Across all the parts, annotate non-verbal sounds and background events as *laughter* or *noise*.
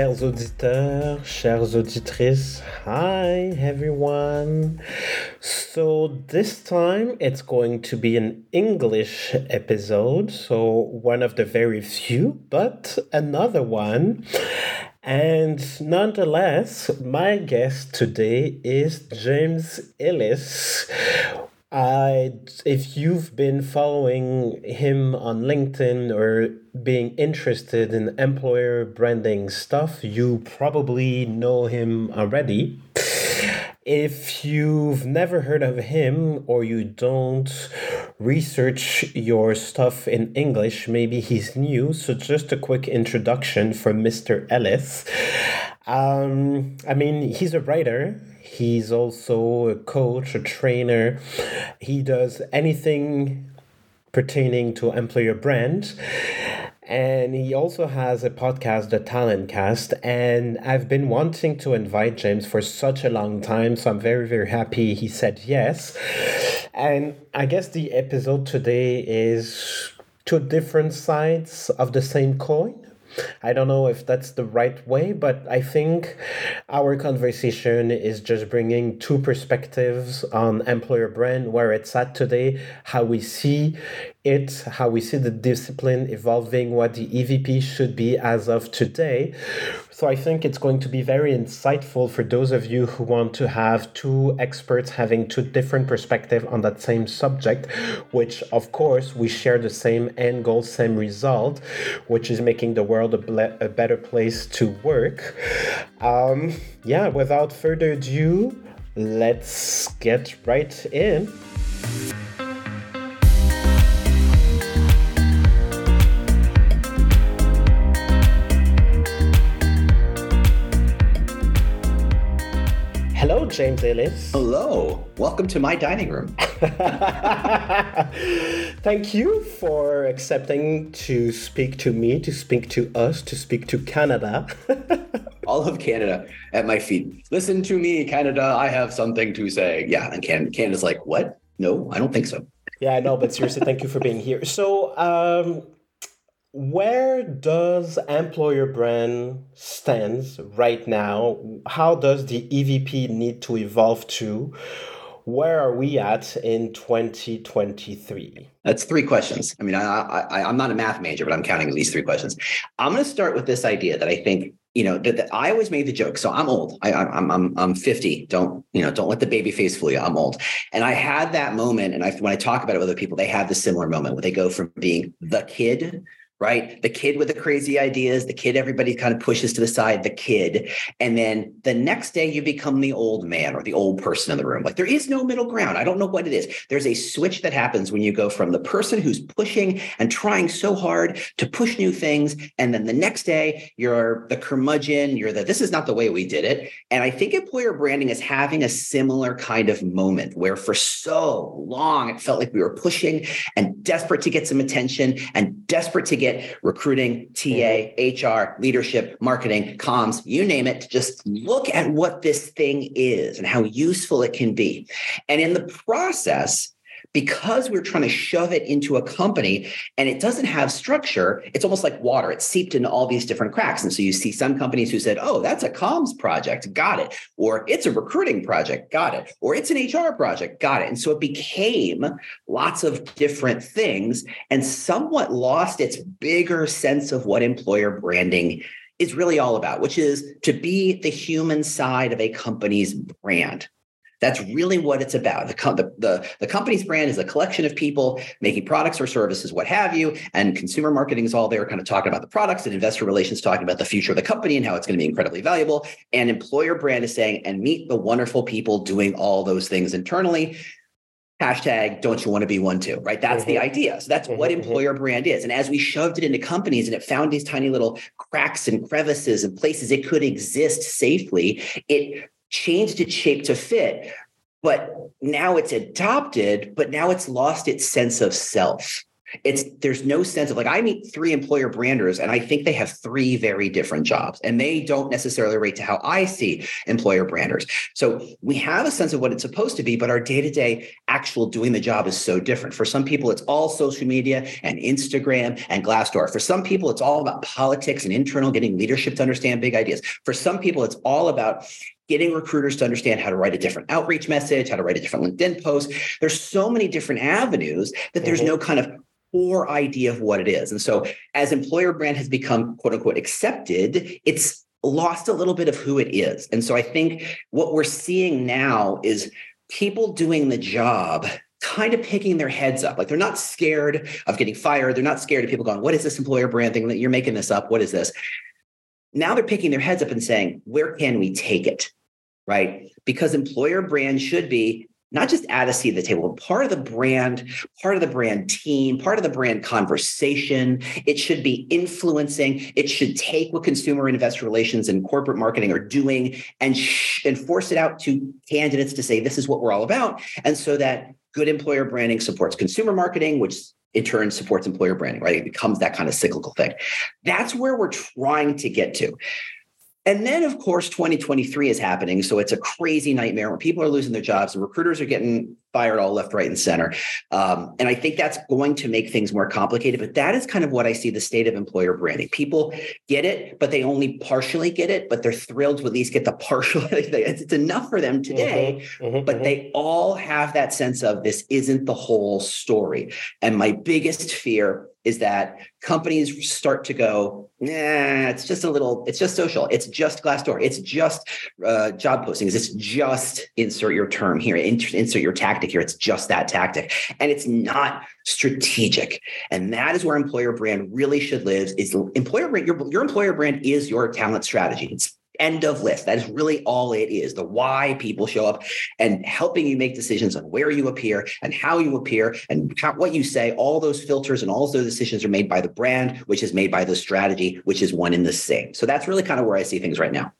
Chers auditeurs, chères auditrices. Hi, everyone. So, this time it's going to be an English episode. So, one of the very few, but another one. And nonetheless, my guest today is James Ellis. I, if you've been following him on LinkedIn or being interested in employer branding stuff, you probably know him already. If you've never heard of him or you don't research your stuff in English, maybe he's new. So, just a quick introduction for Mr. Ellis. Um, I mean, he's a writer, he's also a coach, a trainer. He does anything pertaining to employer brand. And he also has a podcast, The Talent Cast. And I've been wanting to invite James for such a long time. So I'm very, very happy he said yes. And I guess the episode today is two different sides of the same coin. I don't know if that's the right way, but I think our conversation is just bringing two perspectives on employer brand, where it's at today, how we see it, how we see the discipline evolving, what the EVP should be as of today. So I think it's going to be very insightful for those of you who want to have two experts having two different perspectives on that same subject, which of course we share the same end goal, same result, which is making the world a, ble- a better place to work. Um, yeah, without further ado, let's get right in. James Ellis. Hello. Welcome to my dining room. *laughs* Thank you for accepting to speak to me, to speak to us, to speak to Canada. *laughs* All of Canada at my feet. Listen to me, Canada. I have something to say. Yeah, and Can- Canada's like, what? No, I don't think so. Yeah, I know, but seriously, thank you for being here. So, um, where does employer brand stands right now? How does the EVP need to evolve to? Where are we at in 2023? That's three questions. I mean, I, I, I'm not a math major, but I'm counting at least three questions. I'm going to start with this idea that I think you know that, that, I always made the joke. So I'm old. I, I'm I'm I'm 50. Don't you know? Don't let the baby face fool you. I'm old. And I had that moment, and I when I talk about it with other people, they have the similar moment where they go from being the kid right? The kid with the crazy ideas, the kid everybody kind of pushes to the side, the kid. And then the next day you become the old man or the old person in the room. Like there is no middle ground. I don't know what it is. There's a switch that happens when you go from the person who's pushing and trying so hard to push new things. And then the next day you're the curmudgeon, you're the, this is not the way we did it. And I think employer branding is having a similar kind of moment where for so long it felt like we were pushing and desperate to get some attention and desperate to get recruiting, TA, HR, mm-hmm. leadership, marketing, comms, you name it. Just look at what this thing is and how useful it can be. And in the process, because we're trying to shove it into a company and it doesn't have structure, it's almost like water. It's seeped into all these different cracks. And so you see some companies who said, oh, that's a comms project, got it. Or it's a recruiting project, got it. Or it's an HR project, got it. And so it became lots of different things and somewhat lost its bigger sense of what employer branding is really all about, which is to be the human side of a company's brand. That's really what it's about. The, the, the, the, company's brand is a collection of people making products or services, what have you. And consumer marketing is all there, kind of talking about the products, and investor relations talking about the future of the company and how it's going to be incredibly valuable. And employer brand is saying, and meet the wonderful people doing all those things internally. Hashtag don't you want to be one too, right? That's mm-hmm. the idea. So that's mm-hmm. what employer brand is. And as we shoved it into companies and it found these tiny little cracks and crevices and places it could exist safely, it changed its shape to fit, but now it's adopted, but now it's lost its sense of self. It's there's no sense of like I meet three employer branders and I think they have three very different jobs and they don't necessarily relate to how I see employer branders. So we have a sense of what it's supposed to be, but our day-to-day actual doing the job is so different. For some people, it's all social media and Instagram and Glassdoor. For some people, it's all about politics and internal getting leadership to understand big ideas. For some people, it's all about getting recruiters to understand how to write a different outreach message, how to write a different LinkedIn post. There's so many different avenues that there's mm-hmm. no kind of core idea of what it is. And so as employer brand has become quote unquote accepted, it's lost a little bit of who it is. And so I think what we're seeing now is people doing the job kind of picking their heads up. Like they're not scared of getting fired. They're not scared of people going, what is this employer brand thing that you're making this up? What is this? Now they're picking their heads up and saying, where can we take it? Right? Because employer brand should be not just add a seat at the table, part of the brand, part of the brand team, part of the brand conversation. It should be influencing. It should take what consumer and investor relations and corporate marketing are doing and, sh- and force it out to candidates to say, this is what we're all about. And so that good employer branding supports consumer marketing, which in turn supports employer branding, right? It becomes that kind of cyclical thing. That's where we're trying to get to. And then, of course, 2023 is happening. So it's a crazy nightmare when people are losing their jobs and recruiters are getting fired all left, right, and center. Um, and I think that's going to make things more complicated. But that is kind of what I see the state of employer branding. People get it, but they only partially get it, but they're thrilled to at least get the partial. *laughs* it's enough for them today, mm-hmm, mm-hmm, but mm-hmm. they all have that sense of this isn't the whole story. And my biggest fear is that companies start to go, nah, it's just a little, it's just social. It's just Glassdoor. It's just uh, job postings. It's just insert your term here, insert your tactic tactic here. It's just that tactic. And it's not strategic. And that is where employer brand really should live is employer brand, your, your employer brand is your talent strategy. It's end of list. That is really all it is the why people show up and helping you make decisions on where you appear and how you appear and how, what you say. All those filters and all those decisions are made by the brand, which is made by the strategy, which is one in the same. So that's really kind of where I see things right now.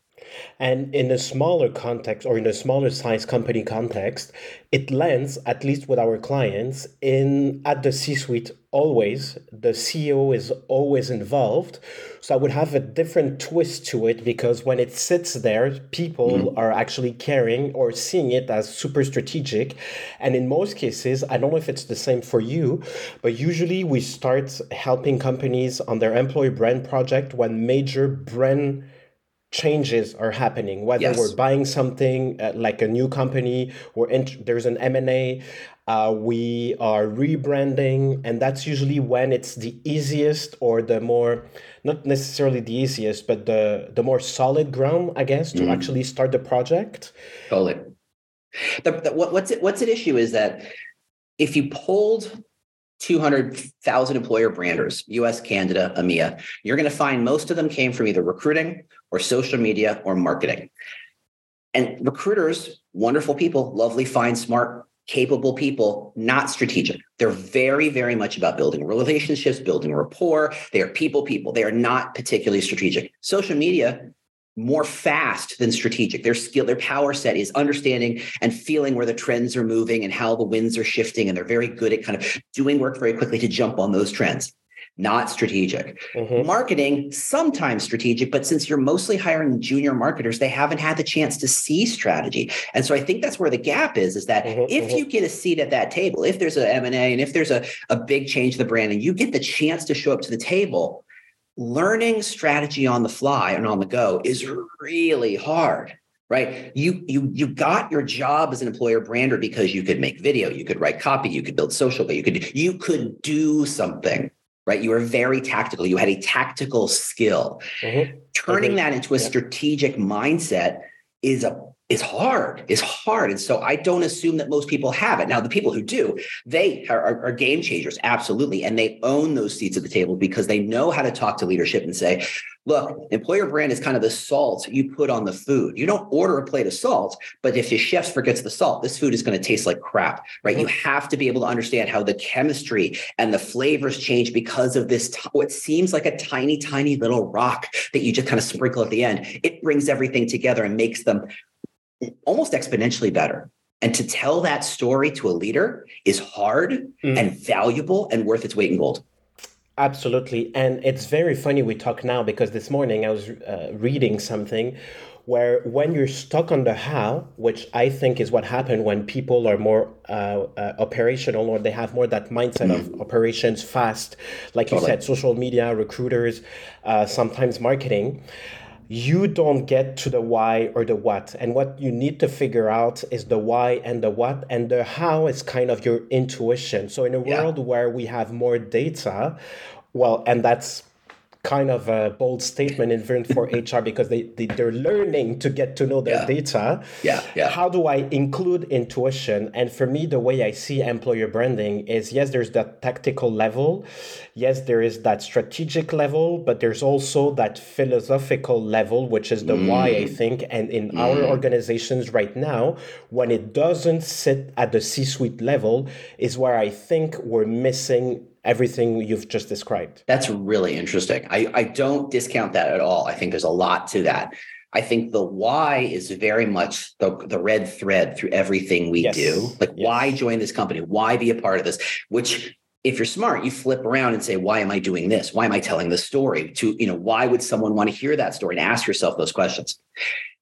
And in a smaller context or in a smaller size company context, it lands, at least with our clients, in at the C-suite always. The CEO is always involved. So I would have a different twist to it because when it sits there, people mm-hmm. are actually caring or seeing it as super strategic. And in most cases, I don't know if it's the same for you, but usually we start helping companies on their employee brand project when major brand changes are happening whether yes. we're buying something uh, like a new company or ent- there's an m&a uh, we are rebranding and that's usually when it's the easiest or the more not necessarily the easiest but the the more solid ground i guess to mm. actually start the project totally the, the, what, what's it what's at issue is that if you pulled 200,000 employer branders, US, Canada, EMEA, you're going to find most of them came from either recruiting or social media or marketing. And recruiters, wonderful people, lovely, fine, smart, capable people, not strategic. They're very, very much about building relationships, building rapport. They are people, people. They are not particularly strategic. Social media, more fast than strategic. Their skill, their power set is understanding and feeling where the trends are moving and how the winds are shifting. And they're very good at kind of doing work very quickly to jump on those trends. Not strategic. Mm-hmm. Marketing, sometimes strategic, but since you're mostly hiring junior marketers, they haven't had the chance to see strategy. And so I think that's where the gap is, is that mm-hmm. if mm-hmm. you get a seat at that table, if there's a M&A and if there's a, a big change to the brand and you get the chance to show up to the table, learning strategy on the fly and on the go is really hard right? You you you got your job as an employer brander because you could make video you could write copy you could build social but you could you could do something right? You were very tactical. You had a tactical skill. Mm-hmm. turning that into a yeah. strategic mindset is a is hard. It's hard. And so i don't assume that most people have it. Now the people who do they are, are, are, game changers absolutely. And they own those seats at the table because they know how to talk to leadership and say look employer brand is kind of the salt you put on the food. You don't order a plate of salt but if your chef forgets the salt this food is going to taste like crap right? You have to be able to understand how the chemistry and the flavors change because of this t- what seems like a tiny tiny little rock that you just kind of sprinkle at the end. It brings everything together and makes them almost exponentially better. And to tell that story to a leader is hard mm. and valuable and worth its weight in gold. Absolutely. And it's very funny we talk now because this morning I was uh, reading something where when you're stuck on the how, which I think is what happened when people are more uh, uh, operational or they have more that mindset mm-hmm. of operations fast, like totally. you said, social media, recruiters, uh, sometimes marketing you don't get to the why or the what. And what you need to figure out is the why and the what, and the how is kind of your intuition. So, in a yeah. world where we have more data, well, and that's kind of a bold statement in even for *laughs* HR because they, they they're learning to get to know their yeah. data. Yeah, yeah. How do I include intuition? And for me, the way I see employer branding is yes, there's that tactical level, yes, there is that strategic level, but there's also that philosophical level, which is the mm. why I think. And in mm. our organizations right now, when it doesn't sit at the C-suite level, is where I think we're missing everything you've just described. That's really interesting. I, I don't discount that at all. I think there's a lot to that. I think the why is very much the, the red thread through everything we yes. do. Like, yes. why join this company? Why be a part of this? Which if you're smart, you flip around and say, why am I doing this? Why am I telling this story? To, you know, why would someone want to hear that story and ask yourself those questions?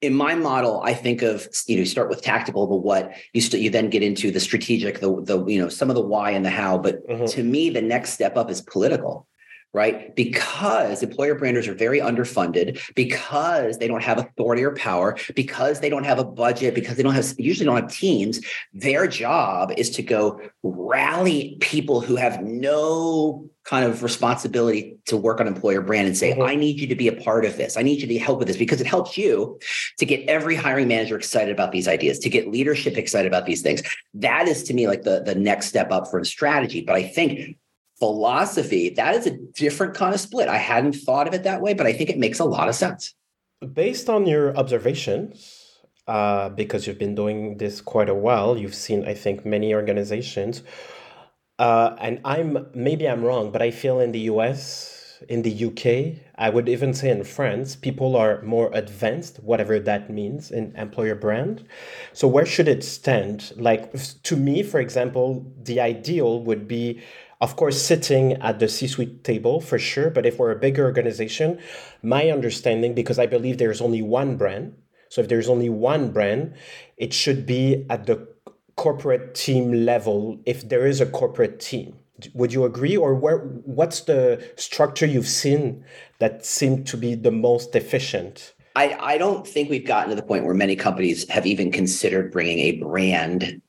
In my model, I think of, you know, you start with tactical, the what, you st- you then get into the strategic, the, the, you know, some of the why and the how. But mm-hmm. to me, the next step up is political right? Because employer branders are very underfunded, because they don't have authority or power, because they don't have a budget, because they don't have usually don't have teams. Their job is to go rally people who have no kind of responsibility to work on employer brand and say, mm-hmm. I need you to be a part of this. I need you to help with this because it helps you to get every hiring manager excited about these ideas, to get leadership excited about these things. That is to me like the, the next step up for strategy. But I think philosophy, that is a different kind of split. I hadn't thought of it that way, but I think it makes a lot of sense. Based on your observations, uh, because you've been doing this quite a while, you've seen, I think, many organizations. Uh, and I'm maybe I'm wrong, but I feel in the US, in the UK, I would even say in France, people are more advanced, whatever that means in employer brand. So where should it stand? Like to me, for example, the ideal would be of course, sitting at the C suite table for sure, but if we're a bigger organization, my understanding, because I believe there's only one brand, so if there's only one brand, it should be at the corporate team level if there is a corporate team. Would you agree, or where? What's the structure you've seen that seemed to be the most efficient? I, I don't think we've gotten to the point where many companies have even considered bringing a brand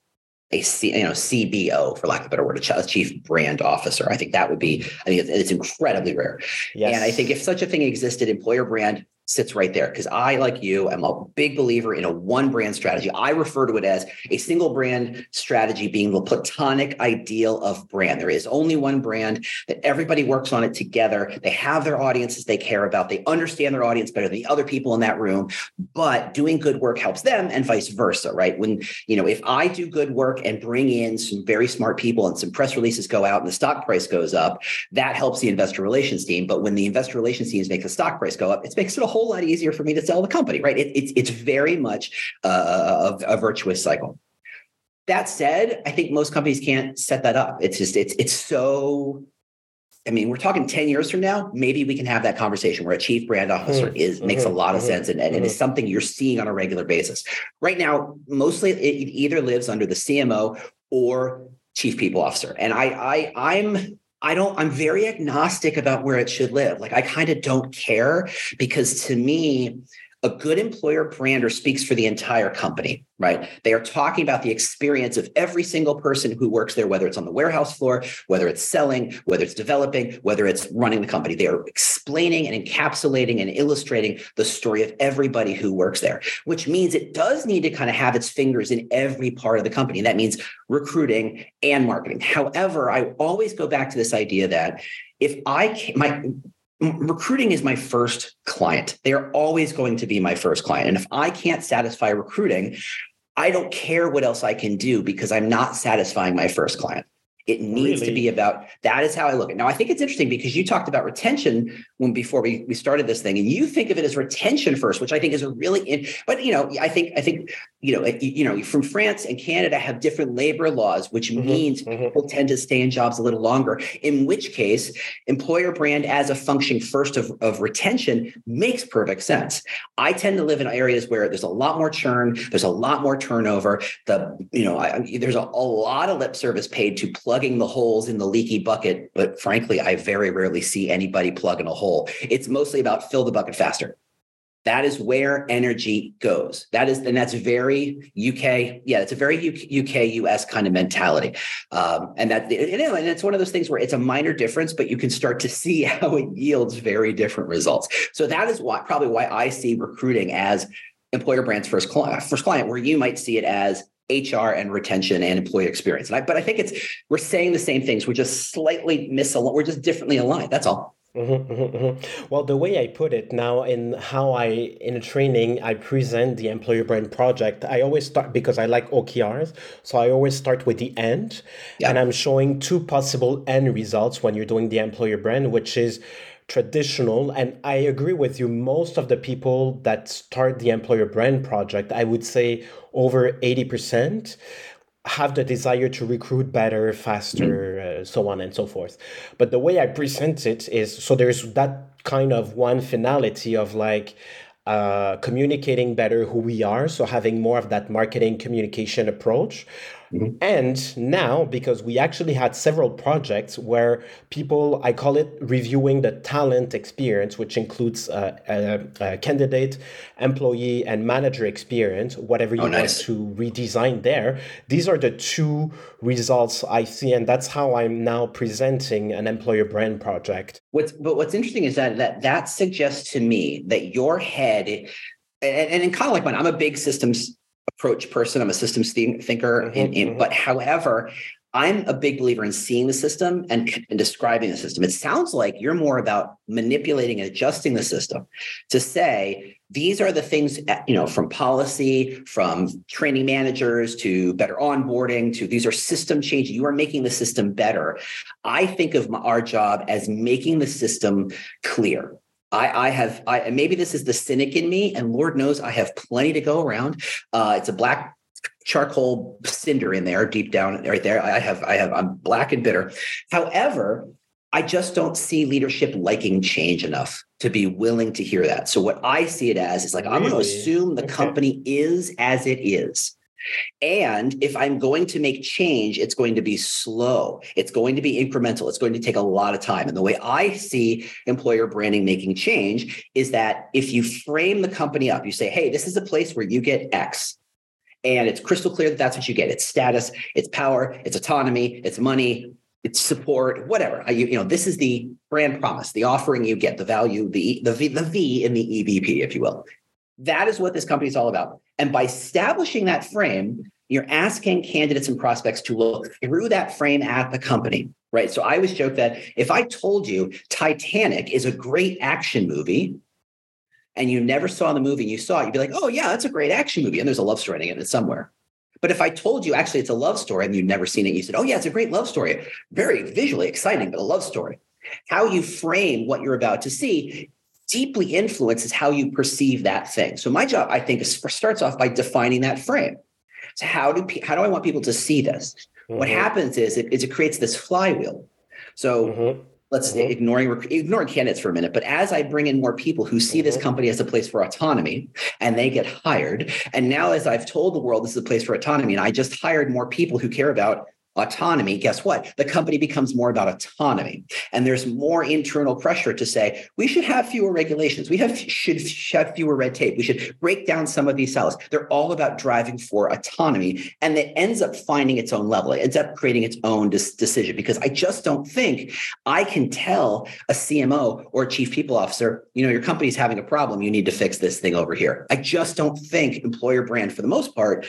a C, you know CBO for lack of a better word, a chief brand officer. I think that would be. I think it's, it's incredibly rare. Yes. And I think if such a thing existed, employer brand sits right there because I, like you, am a big believer in a one brand strategy. I refer to it as a single brand strategy being the platonic ideal of brand. There is only one brand that everybody works on it together. They have their audiences they care about. They understand their audience better than the other people in that room, but doing good work helps them and vice versa, right? When, you know, if I do good work and bring in some very smart people and some press releases go out and the stock price goes up, that helps the investor relations team. But when the investor relations teams make the stock price go up, it makes it a whole whole lot easier for me to sell the company, right? It, it's it's very much uh, a, a virtuous cycle. That said, I think most companies can't set that up. It's just it's it's so. I mean, we're talking 10 years from now, maybe we can have that conversation where a chief brand officer mm-hmm. is makes a mm-hmm. lot of mm-hmm. sense and, and mm-hmm. it is something you're seeing on a regular basis. Right now, mostly it either lives under the CMO or chief people officer. And I I I'm I don't, I'm very agnostic about where it should live. Like I kind of don't care because to me, a good employer brander speaks for the entire company, right? They are talking about the experience of every single person who works there, whether it's on the warehouse floor, whether it's selling, whether it's developing, whether it's running the company. They are explaining and encapsulating and illustrating the story of everybody who works there, which means it does need to kind of have its fingers in every part of the company. And that means recruiting and marketing. However, I always go back to this idea that if I can, my recruiting is my first client. They are always going to be my first client. And if I can't satisfy recruiting, I don't care what else I can do because I'm not satisfying my first client. It needs really? to be about that is how I look at it. Now, I think it's interesting because you talked about retention when before we, we started this thing, and you think of it as retention first, which I think is a really in, but you know, I think I think you know, you know, from France and Canada have different labor laws, which mm-hmm, means mm-hmm. people tend to stay in jobs a little longer. In which case, employer brand as a function first of, of retention makes perfect sense. I tend to live in areas where there's a lot more churn, there's a lot more turnover. The you know, I, there's a, a lot of lip service paid to plugging the holes in the leaky bucket, but frankly, I very rarely see anybody plugging a hole. It's mostly about fill the bucket faster. That is where energy goes. That is, and that's very UK. Yeah, it's a very UK US kind of mentality, um, and that and it's one of those things where it's a minor difference, but you can start to see *laughs* how it yields very different results. So that is why probably why I see recruiting as employer brand's first client, first client, where you might see it as HR and retention and employee experience. And I, but I think it's we're saying the same things. We're just slightly misaligned. We're just differently aligned. That's all. Mm-hmm, mm-hmm, mm-hmm. Well, the way I put it now in how I in training I present the employer brand project, I always start because I like OKRs, so I always start with the end, yeah. and I'm showing two possible end results when you're doing the employer brand, which is traditional and i agree with you most of the people that start the employer brand project i would say over 80% have the desire to recruit better, faster, mm. uh, so on and so forth. But the way I present it is so there's that kind of one finality of like, uh, communicating better who we are. So having more of that marketing communication approach. Mm-hmm. And now, because we actually had several projects where people, I call it reviewing the talent experience, which includes uh, a, a, candidate, employee, and manager experience, whatever you oh, nice. want to redesign there. These are the two results I see, and that's how I'm now presenting an employer brand project. What's but what's interesting is that that that suggests to me that your head and, and, and kind of like mine, I'm a big systems approach person. I'm a systems thinker. Mm-hmm, in, in, mm-hmm. But however, I'm a big believer in seeing the system and, and, describing the system. It sounds like you're more about manipulating and adjusting the system to say these are the things eh, you know from policy, from training managers to better onboarding to these are system changes. You are making the system better. I think of my, our job as making the system clear I, I have, I maybe this is the cynic in me, and Lord knows I have plenty to go around. Uh, it's a black charcoal cinder in there, deep down right there. I have, I have, I'm black and bitter. However, I just don't see leadership liking change enough to be willing to hear that. So what I see it as is like really? I'm going to assume the okay. company is as it is. And if I'm going to make change, it's going to be slow. It's going to be incremental. It's going to take a lot of time. And the way I see employer branding making change is that if you frame the company up, you say, hey, this is a place where you get X. And it's crystal clear that that's what you get. It's status, it's power, it's autonomy, it's money, it's support, whatever. You, you know, this is the brand promise, the offering you get, the value, the the v, the v in the EVP, if you will. That is what this company is all about. And by establishing that frame, you're asking candidates and prospects to look through that frame at the company, right? So I always joke that if I told you Titanic is a great action movie, and you never saw the movie, and you saw it, you'd be like, oh, yeah, that's a great action movie. And there's a love story in it somewhere. But if I told you actually it's a love story and you'd never seen it, you said, oh, yeah, it's a great love story. Very visually exciting, but a love story. How you frame what you're about to see deeply influences how you perceive that thing. So my job, I think, is, starts off by defining that frame. So how do how do I want people to see this? Mm-hmm. What happens is it, is it creates this flywheel. So mm-hmm. let's mm-hmm. ignoring ignoring candidates for a minute, but as I bring in more people who see this mm-hmm. company as a place for autonomy and they get hired, and now as I've told the world this is a place for autonomy, and I just hired more people who care about autonomy, guess what? The company becomes more about autonomy. And there's more internal pressure to say, we should have fewer regulations. We have should have fewer red tape. We should break down some of these silos. They're all about driving for autonomy. And it ends up finding its own level. It ends up creating its own dis- decision because I just don't think I can tell a CMO or a chief people officer, you know, your company's having a problem. You need to fix this thing over here. I just don't think employer brand, for the most part,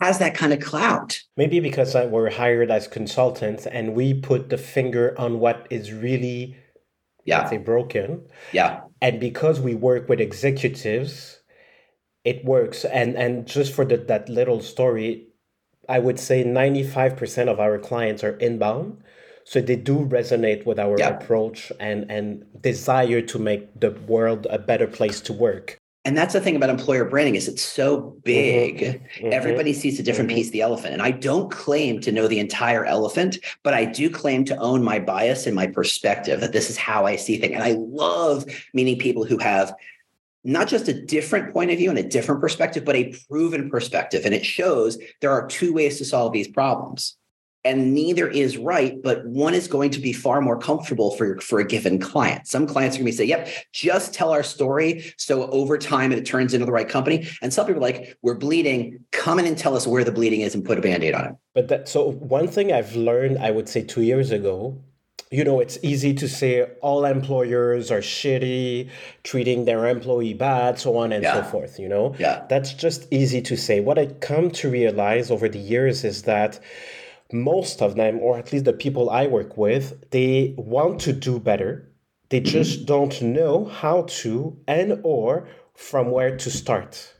has that kind of clout. Maybe because we're hired as consultants and we put the finger on what is really, yeah, say, broken. Yeah. And because we work with executives, it works. And and just for the, that little story, I would say ninety five percent of our clients are inbound. So they do resonate with our yeah. approach and and desire to make the world a better place to work. And that's the thing about employer branding is it's so big mm-hmm. Mm-hmm. everybody sees a different mm-hmm. piece of the elephant and i don't claim to know the entire elephant but i do claim to own my bias and my perspective that this is how i see things and i love meeting people who have not just a different point of view and a different perspective but a proven perspective and it shows there are two ways to solve these problems and neither is right but one is going to be far more comfortable for your, for a given client some clients are going to say yep just tell our story so over time it turns into the right company and some people are like we're bleeding come in and tell us where the bleeding is and put a band-aid on it but that so one thing i've learned i would say two years ago you know, it's easy to say all employers are shitty, treating their employee bad, so on and yeah. so forth, you know? Yeah. That's just easy to say. What I come to realize over the years is that most of them, or at least the people I work with, they want to do better. They mm-hmm. just don't know how to and or from where to start.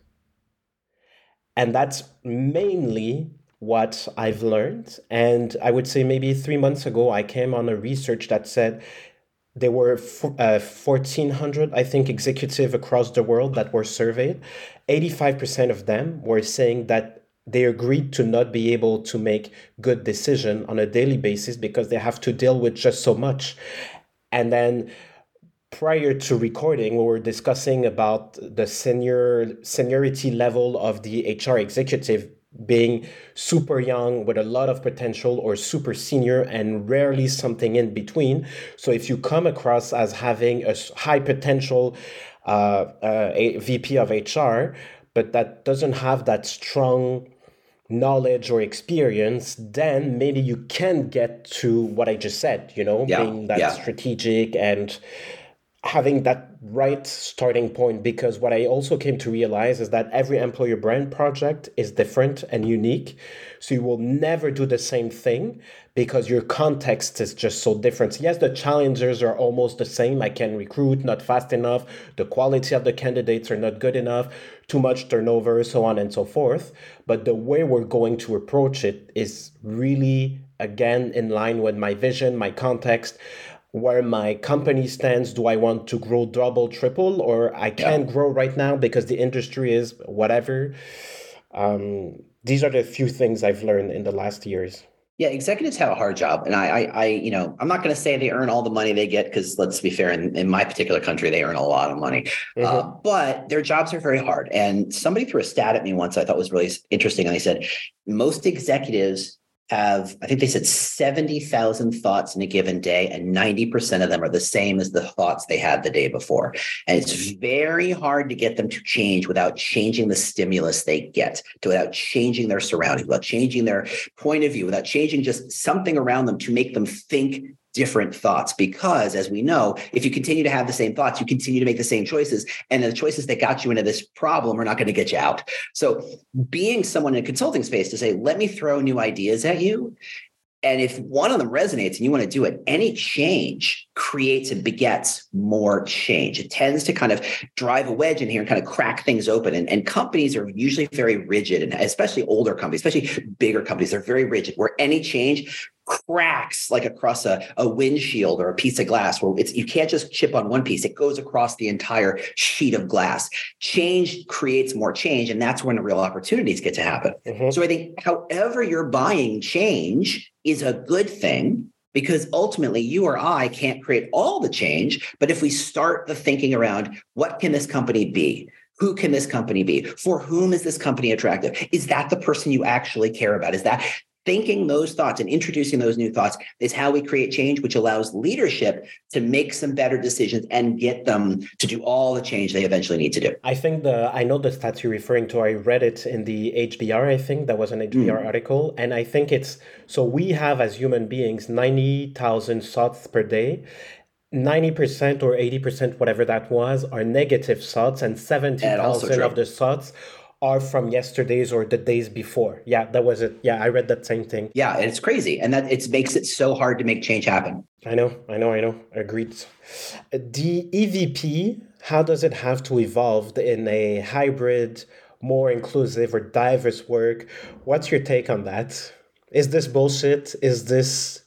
And that's mainly what I've learned. And I would say maybe three months ago, I came on a research that said there were uh, 1,400, I think, executive across the world that were surveyed. 85% of them were saying that they agreed to not be able to make good decision on a daily basis because they have to deal with just so much. And then prior to recording we were discussing about the senior seniority level of the hr executive being super young with a lot of potential or super senior and rarely something in between. So if you come across as having a high potential uh, uh, a vp of hr but that doesn't have that strong knowledge or experience, then maybe you can get to what I just said, you know, yeah, being that yeah. strategic and having that right starting point. Because what I also came to realize is that every employer brand project is different and unique. So you will never do the same thing because your context is just so different. Yes, the challengers are almost the same. I can recruit not fast enough, the quality of the candidates are not good enough, too much turnover, so on and so forth. But the way we're going to approach it is really, again, in line with my vision, my context where my company stands do i want to grow double triple or i can't yeah. grow right now because the industry is whatever um, these are the few things I've learned in the last years. Yeah, executives have a hard job, and I, I, I you know, I'm not going to say they earn all the money they get because let's be fair, in, in my particular country, they earn a lot of money, mm-hmm. uh, but their jobs are very hard. And somebody threw a stat at me once I thought was really interesting, and they said most executives have, I think they said 70,000 thoughts in a given day, and 90% of them are the same as the thoughts they had the day before. And it's mm-hmm. very hard to get them to change without changing the stimulus they get, to, without changing their surroundings, without changing their point of view, without changing just something around them to make them think different thoughts because as we know if you continue to have the same thoughts you continue to make the same choices and the choices that got you into this problem are not going to get you out so being someone in a consulting space to say let me throw new ideas at you and if one of them resonates and you want to do it, any change creates and begets more change. It tends to kind of drive a wedge in here and kind of crack things open. And, and companies are usually very rigid, and especially older companies, especially bigger companies, they're very rigid, where any change cracks like across a, a windshield or a piece of glass where it's you can't just chip on one piece it goes across the entire sheet of glass change creates more change and that's when the real opportunities get to happen mm-hmm. so i think however you're buying change is a good thing because ultimately you or I can't create all the change. But if we start the thinking around what can this company be? Who can this company be? For whom is this company attractive? Is that the person you actually care about? Is that thinking those thoughts and introducing those new thoughts is how we create change, which allows leadership to make some better decisions and get them to do all the change they eventually need to do. I think the I know the stats you're referring to. I read it in the HBR. I think that was an HBR mm. article, and I think it's so we have as human beings ninety thousand thoughts per day. 90% or 80% whatever that was are negative thoughts and 70,000 of the thoughts are from yesterday's or the days before. Yeah, that was it. Yeah, I read that same thing. Yeah, and it's crazy. And that it makes it so hard to make change happen. I know, I know, I know. Agreed. The EVP, how does it have to evolve in a hybrid, more inclusive or diverse work? What's your take on that? Is this bullshit? Is this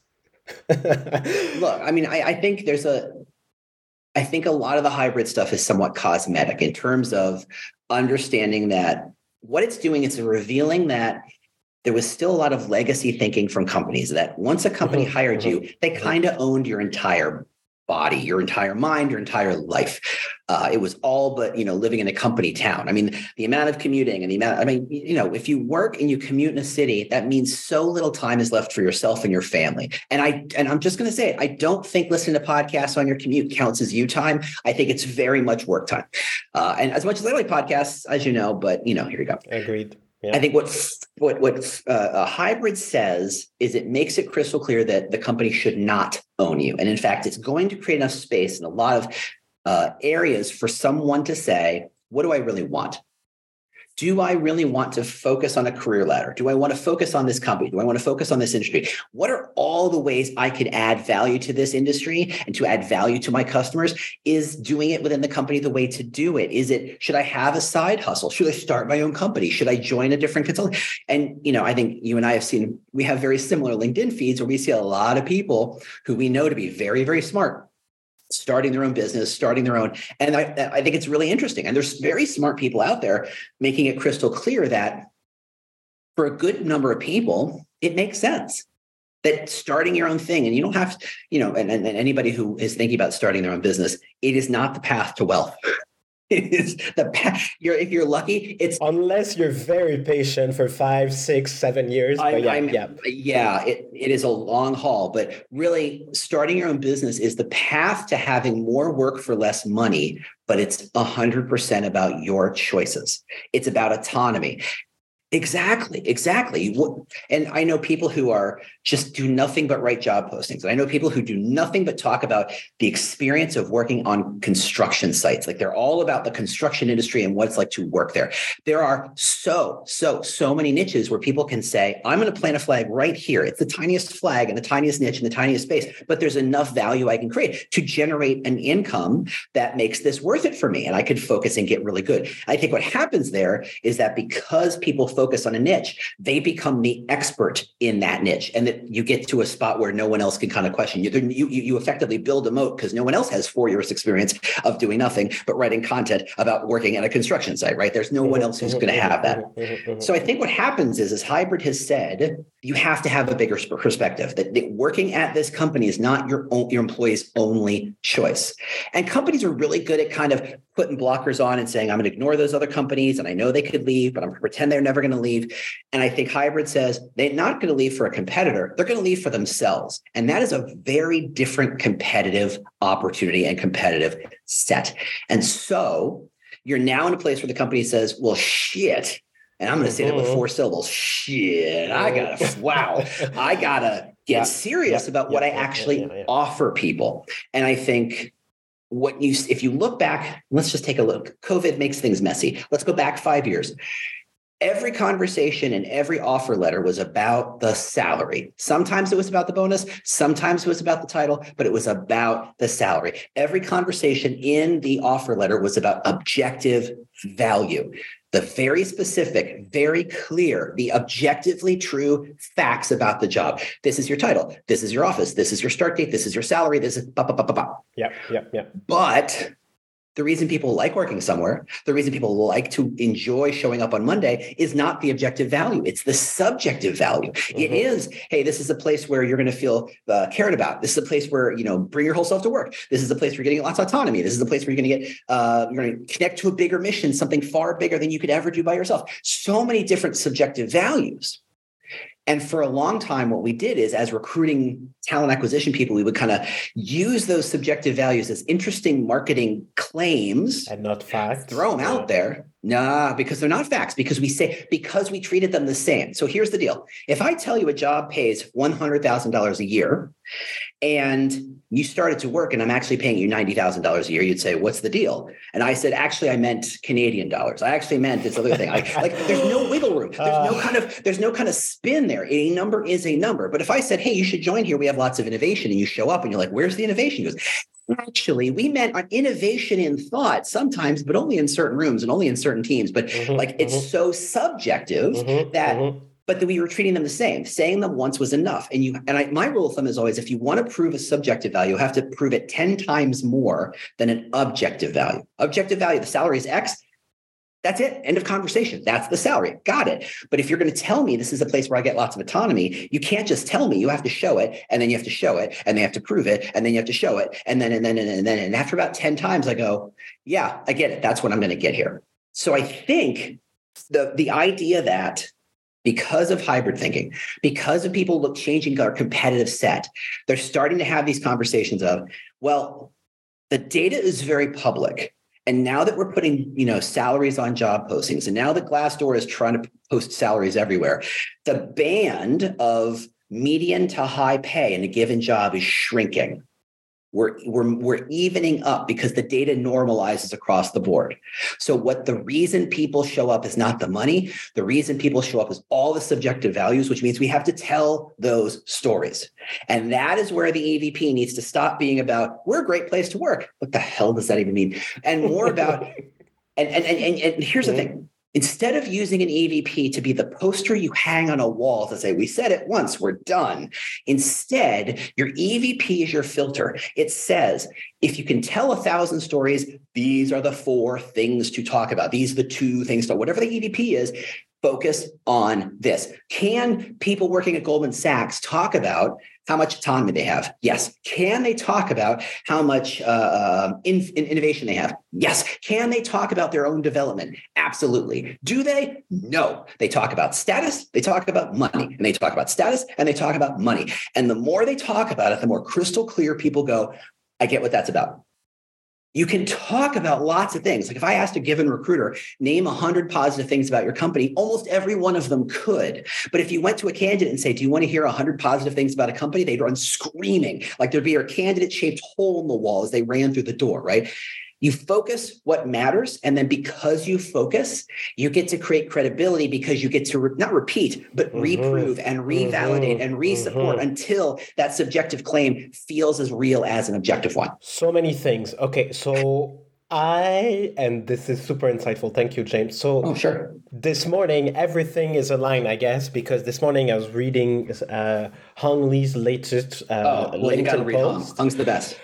*laughs* Look, I mean, I, I think there's a I think a lot of the hybrid stuff is somewhat cosmetic in terms of understanding that what it's doing is revealing that there was still a lot of legacy thinking from companies that once a company Mhm, hired you, they mhm. kind of owned your entire body, your entire mind, your entire life. Uh, it was all but you know living in a company town. I mean, the amount of commuting and the amount. I mean, you know, if you work and you commute in a city, that means so little time is left for yourself and your family. And I and I'm just going to say it. I don't think listening to podcasts on your commute counts as you time. I think it's very much work time. Uh, and as much as I like podcasts, as you know, but you know, here you go. Agreed. I think what what what uh, a hybrid says is it makes it crystal clear that the company should not own you, and in fact, it's going to create enough space in a lot of uh, areas for someone to say, "What do I really want? Do I really want to focus on a career ladder? Do I want to focus on this company? Do I want to focus on this industry? What are all the ways I could add value to this industry and to add value to my customers? Is doing it within the company the way to do it? Is it, should I have a side hustle? Should I start my own company? Should I join a different consulting? And, you know, I think you and I have seen, we have very similar LinkedIn feeds where we see a lot of people who we know to be very, very smart starting their own business, starting their own. And I, I think it's really interesting. And there's very smart people out there making it crystal clear that for a good number of people, it makes sense that starting your own thing and you don't have you know, and, and, and anybody who is thinking about starting their own business, it is not the path to wealth. It is the path. You're if you're lucky, it's Unless you're very patient for five, six, seven years. But I'm- yeah, I'm- yeah. yeah, it, it is a long haul, but really starting your own business is the path to having more work for less money, but it's 100% about your choices. It's about autonomy. Exactly, exactly. And I know people who are just do nothing but write job postings. And I know people who do nothing but talk about the experience of working on construction sites. Like they're all about the construction industry and what it's like to work there. There are so, so, so many niches where people can say, I'm going to plant a flag right here. It's the tiniest flag and the tiniest niche in the tiniest space, but there's enough value I can create to generate an income that makes this worth it for me. And I could focus and get really good. I think what happens there is that because people focus on a niche, they become the expert in that niche. And that you get to a spot where no one else can kind of question you. You, you, you effectively build a moat because no one else has four years experience of doing nothing but writing content about working at a construction site, right? There's no mm-hmm, one else who's going to mm-hmm, have that. Mm-hmm, so I think what happens is, as Hybrid has said, you have to have a bigger perspective that, that working at this company is not your own, your employee's only choice. And companies are really good at kind of putting blockers on and saying, I'm going to ignore those other companies and I know they could leave, but I'm going to pretend they're never going to leave. And I think Hybrid says they're not going to leave for a competitor, they're going to leave for themselves. And that is a very different competitive opportunity and competitive set. And so you're now in a place where the company says, well, shit. And I'm going to say that with Mhm. four syllables. Shit, I gotta, wow, I gotta *laughs* get Yeah, serious yeah, about what yeah, I yeah, yeah, actually offer people. And I think what you, if you look back, let's just take a look. COVID makes things messy. Let's go back five years. Every conversation and every offer letter was about the salary. Sometimes it was about the bonus, sometimes it was about the title, but it was about the salary. Every conversation in the offer letter was about objective value. The very specific, very clear, the objectively true facts about the job. This is your title. This is your office. This is your start date. This is your salary. This is ba. Yeah, yeah, yeah. But the reason people like working somewhere, the reason people like to enjoy showing up on Monday is not the objective value. It's the subjective value. It Mhm. is, hey, this is a place where you're going to feel uh, cared about. This is a place where, you know, bring your whole self to work. This is a place where you're getting lots of autonomy. This is a place where you're going to get, uh, you're going to connect to a bigger mission, something far bigger than you could ever do by yourself. So many different subjective values. And for a long time, what we did is, as recruiting talent acquisition people, we would kind of use those subjective values as interesting marketing claims, And not facts. throw them out there. Nah, because they're not facts, because we say, because we treated them the same. So here's the deal if I tell you a job pays $100,000 a year and you started to work and I'm actually paying you $90,000 a year, you'd say, what's the deal? And I said, actually, I meant Canadian dollars. I actually meant this other thing. I, like there's no wiggle room. There's no Uh. kind of, there's no kind of spin there. A number is a number. But if I said, hey, you should join here, we have lots of innovation and you show up and you're like, where's the innovation? He goes, actually, we meant on innovation in thought sometimes, but only in certain rooms and only in certain teams. But Mhm, like it's mhm, so subjective mhm, that mhm. But that we were treating them the same. Saying them once was enough. And you and I, my rule of thumb is always if you want to prove a subjective value, you have to prove it 10 times more than an objective value. Objective value, the salary is X. That's it. End of conversation. That's the salary. Got it. But if you're going to tell me this is a place where I get lots of autonomy, you can't just tell me. You have to show it, and then you have to show it, and they have to prove it, and then you have to show it, and then and then and then and then. And after about ten times, I go, "Yeah, I get it. That's what I'm going to get here." So I think the the idea that because of hybrid thinking, because of people look changing our competitive set, they're starting to have these conversations of, well, the data is very public. And now that we're putting, you know, salaries on job postings, and now that Glassdoor is trying to post salaries everywhere, the band of median to high pay in a given job is shrinking. We're, we're, we're evening up because the data normalizes across the board. So, what the reason people show up is not the money. The reason people show up is all the subjective values, which means we have to tell those stories. And that is where the EVP needs to stop being about, we're a great place to work. What the hell does that even mean? And more about, *laughs* and, and, and, and here's the thing Instead of using an EVP to be the poster you hang on a wall to say, we said it once, we're done. Instead, your EVP is your filter. It says, if you can tell a thousand stories, these are the four things to talk about. These are the two things to whatever the EVP is, focus on this. Can people working at Goldman Sachs talk about how much autonomy they have? Yes. Can they talk about how much uh, um, in, in innovation they have? Yes. Can they talk about their own development? Absolutely. Do they? No. They talk about status, they talk about money, and they talk about status and they talk about money. And the more they talk about it, the more crystal clear people go, I get what that's about you can talk about lots of things. Like if I asked a given recruiter, name 100 positive things about your company, almost every one of them could. But if you went to a candidate and say, Do you want to hear 100 positive things about a company? They'd run screaming, like there'd be a candidate shaped hole in the wall as they ran through the door, right? You focus what matters. And then because you focus, you get to create credibility because you get to re- not repeat, but mm-hmm. reprove and revalidate mm-hmm. and resupport mm-hmm. until that subjective claim feels as real as an objective one. So many things. Okay. So I, and this is super insightful. Thank you, James. So, oh, sure. This morning, everything is aligned, I guess, because this morning I was reading uh, Hung Lee's latest uh, oh, well, LinkedIn post. Hung. Hung's the best.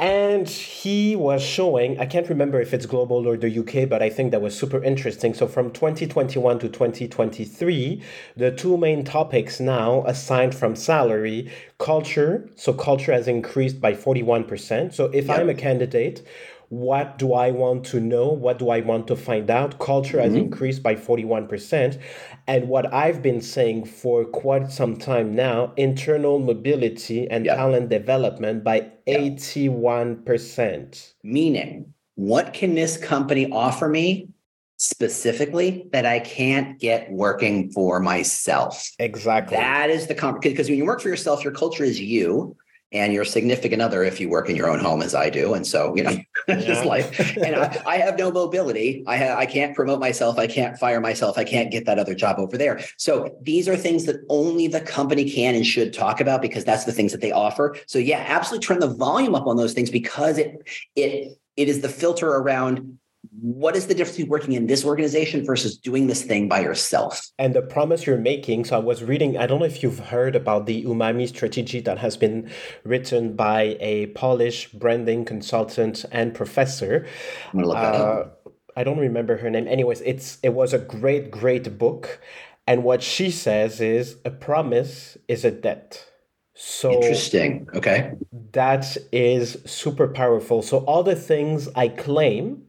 And he was showing, I can't remember if it's global or the UK, but I think that was super interesting. So from 2021 to 2023, the two main topics now, aside from salary, culture. So culture has increased by 41%. So if yep. I'm a candidate, what do I want to know? What do I want to find out? Culture has mm-hmm. increased by 41%. And what I've been saying for quite some time now internal mobility and talent development by 81%. Meaning, what can this company offer me specifically that I can't get working for myself? Exactly. That is the because when you work for yourself, your culture is you and your significant other if you work in your own home as I do. And so, you know, *laughs* yeah. just life. And I, I, have no mobility. I ha- I can't promote myself. I can't fire myself. I can't get that other job over there. So these are things that only the company can and should talk about because that's the things that they offer. So yeah, absolutely turn the volume up on those things because it it it is the filter around what is the difference between working in this organization versus doing this thing by yourself? And the promise you're making. So I was reading, I don't know if you've heard about the Umami strategy that has been written by a Polish branding consultant and professor. I'm gonna look that uh, up. I don't remember her name. Anyways, it's it was a great, great book. And what she says is a promise is a debt. So interesting. Okay. That is super powerful. So all the things I claim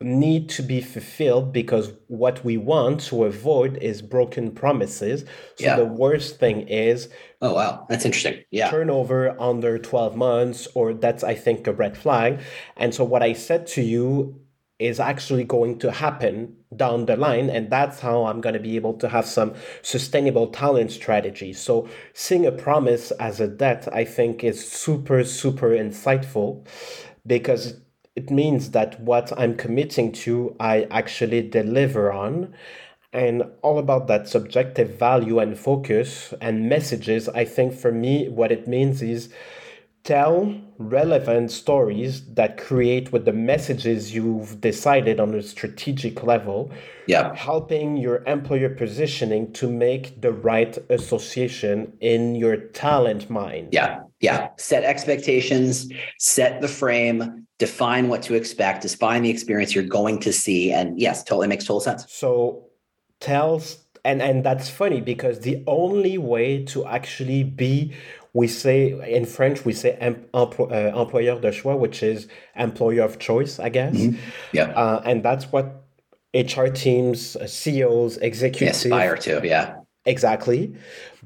need to be fulfilled because what we want to avoid is broken promises. So yeah. the worst thing is Oh wow, that's interesting. Yeah. Turnover under 12 months or that's I think a red flag. And so what I said to you is actually going to happen down the line and that's how I'm going to be able to have some sustainable talent strategy. So seeing a promise as a debt I think is super super insightful because it means that what I'm committing to, I actually deliver on. And all about that subjective value and focus and messages, I think for me, what it means is tell relevant stories that create with the messages you've decided on a strategic level yeah. helping your employer positioning to make the right association in your talent mind. Yeah yeah. Set expectations set the frame define what to expect define the experience you're going to see and yes totally makes total sense. So tells and and that's funny because the only way to actually be we say in French we say empl- uh, employeur de choix, which is employer of choice, I guess. Mm-hmm. Yeah, uh, and that's what HR teams, uh, CEOs, executives aspire to. Yeah, exactly.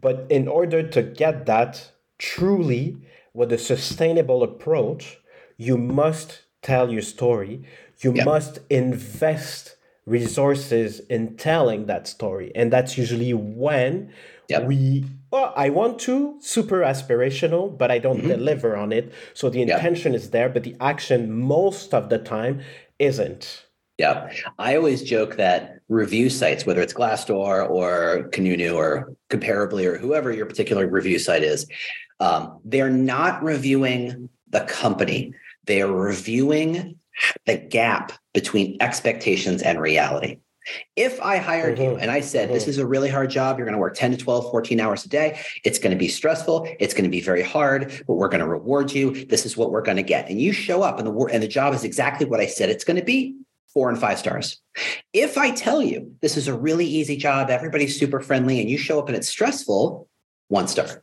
But in order to get that truly with a sustainable approach, you must tell your story. You yeah. must invest resources in telling that story, and that's usually when we well, I want to super aspirational, but I don't mm-hmm. deliver on it. So the intention is there, but the action most of the time isn't. Yeah. I always joke that review sites, whether it's Glassdoor or Kununu or Comparably or whoever your particular review site is, um, they're not reviewing the company. They are reviewing the gap between expectations and reality. If I hired mm-hmm. you and I said, mm-hmm. this is a really hard job, you're going to work 10 to 12, 14 hours a day, it's going to be stressful, it's going to be very hard, but we're going to reward you. This is what we're going to get. And you show up and the and the job is exactly what I said it's going to be, four and five stars. If I tell you this is a really easy job, everybody's super friendly, and you show up and it's stressful, one star.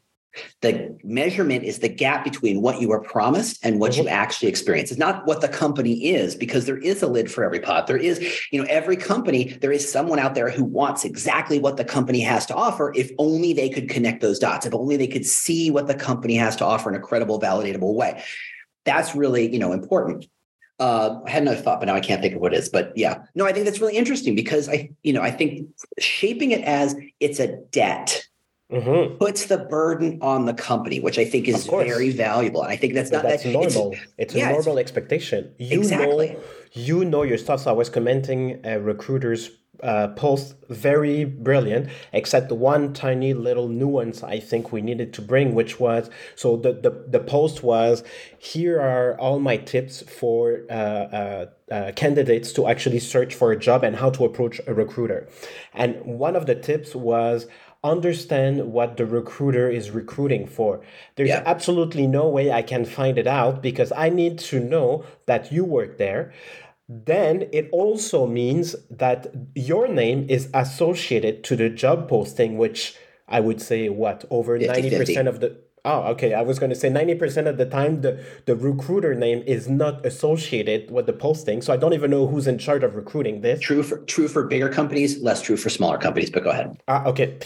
The measurement is the gap between what you were promised and what mm-hmm. you actually experience. It's not what the company is, because there is a lid for every pot. There is, you know, every company, there is someone out there who wants exactly what the company has to offer. If only they could connect those dots, if only they could see what the company has to offer in a credible, validatable way. That's really, you know, important. Uh, I had another thought, but now I can't think of what it is. But yeah, no, I think that's really interesting because I, you know, I think shaping it as it's a debt mm-hmm. puts the burden on the company, which I think is very valuable. And I think that's not that's that, normal. It's, it's yeah, a normal it's, expectation. You exactly. know, you know your stuff. So I was commenting a recruiter's uh, post, very brilliant, except the one tiny little nuance I think we needed to bring, which was so the the, the post was here are all my tips for uh, uh, uh, candidates to actually search for a job and how to approach a recruiter. And one of the tips was understand what the recruiter is recruiting for. There's yeah. absolutely no way I can find it out because I need to know that you work there. Then it also means that your name is associated to the job posting, which I would say what over 90% of the Oh, okay. I was going to say 90% of the time, the, the recruiter name is not associated with the posting. So I don't even know who's in charge of recruiting this. True for true for bigger companies, less true for smaller companies, but go ahead. Uh, okay.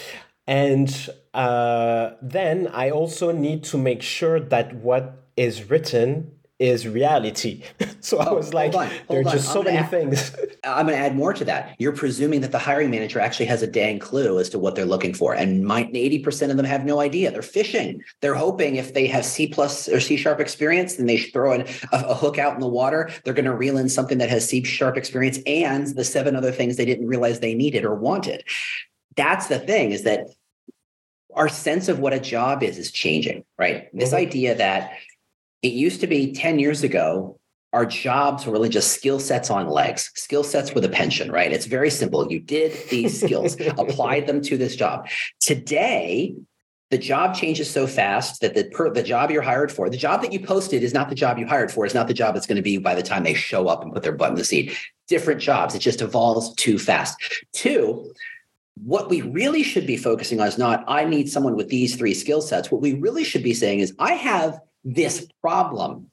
And uh, then I also need to make sure that what is written is reality. *laughs* so oh, I was like, there are just so many add, things. *laughs* I'm going to add more to that. You're presuming that the hiring manager actually has a dang clue as to what they're looking for. And my, 80% of them have no idea. They're fishing. They're hoping if they have C plus or C sharp experience, then they throw in a, a hook out in the water. They're going to reel in something that has C sharp experience and the seven other things they didn't realize they needed or wanted. That's the thing is that our sense of what a job is is changing, right? This mm-hmm. idea that it used to be 10 years ago, our jobs were really just skill sets on legs, skill sets with a pension, right? It's very simple. You did these skills, *laughs* applied them to this job. Today, the job changes so fast that the per, the job you're hired for, the job that you posted is not the job you hired for, It's not the job that's going to be by the time they show up and put their butt in the seat. Different jobs. It just evolves too fast. Two, what we really should be focusing on is not, I need someone with these three skill sets. What we really should be saying is, I have this problem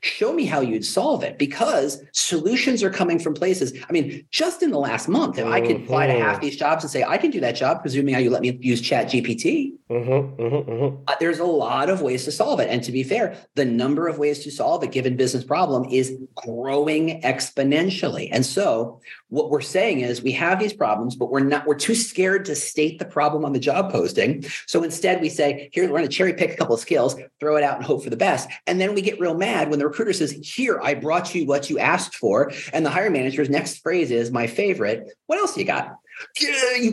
Show me how you'd solve it because solutions are coming from places. I mean, just in the last month, if I could apply to half mm-hmm. these jobs and say, I can do that job, presuming how you let me use Chat GPT, mm-hmm, mm-hmm, mm-hmm. uh, there's a lot of ways to solve it. And to be fair, the number of ways to solve a given business problem is growing exponentially. And so, what we're saying is we have these problems, but we're not, we're too scared to state the problem on the job posting. So instead, we say, here, we're going to cherry pick a couple of skills, throw it out and hope for the best. And then we get real mad when the recruiter says, Here, I brought you what you asked for. And the hiring manager's next phrase is my favorite. What else you got?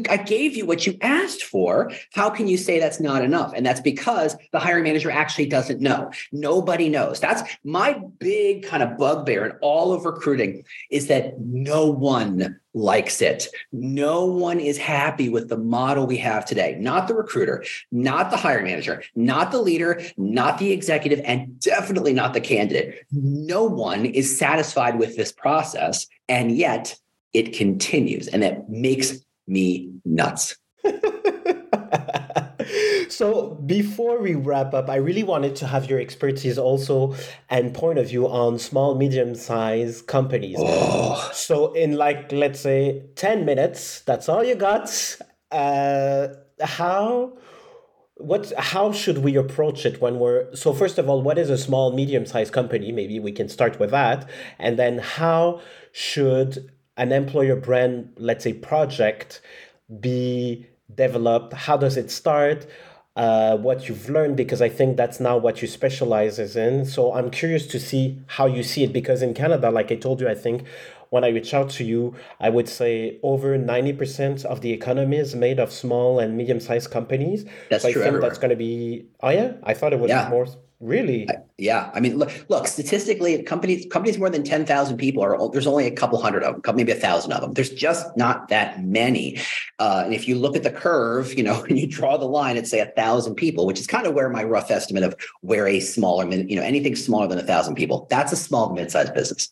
I gave you what you asked for. How can you say that's not enough? And that's because the hiring manager actually doesn't know. Nobody knows. That's my big kind of bugbear in all of recruiting is that no one likes it. No one is happy with the model we have today. Not the recruiter, not the hiring manager, not the leader, not the executive, and definitely not the candidate. No one is satisfied with this process. And yet it continues. And that makes me nuts. *laughs* so before we wrap up, I really wanted to have your expertise also and point of view on small, medium sized companies. Oh. So in like let's say 10 minutes, that's all you got. Uh, how what how should we approach it when we're so first of all what is a small medium sized company maybe we can start with that and then how should an employer brand, let's say, project be developed? How does it start? Uh, what you've learned because I think that's now what you specializes in. So I'm curious to see how you see it because in Canada, like I told you, I think when I reach out to you, I would say over 90% of the economy is made of small and medium sized companies. That's so true. I think everywhere. that's going to be, oh yeah, I thought it was yeah. more Really? Yeah. I mean, look, look, statistically, companies, companies more than 10,000 people are, there's only a couple hundred of them, maybe a thousand of them. There's just not that many. Uh, and if you look at the curve, you know, *laughs* and you draw the line at say a thousand people, which is kind of where my rough estimate of where a smaller, you know, anything smaller than a thousand people, that's a small mid-sized business.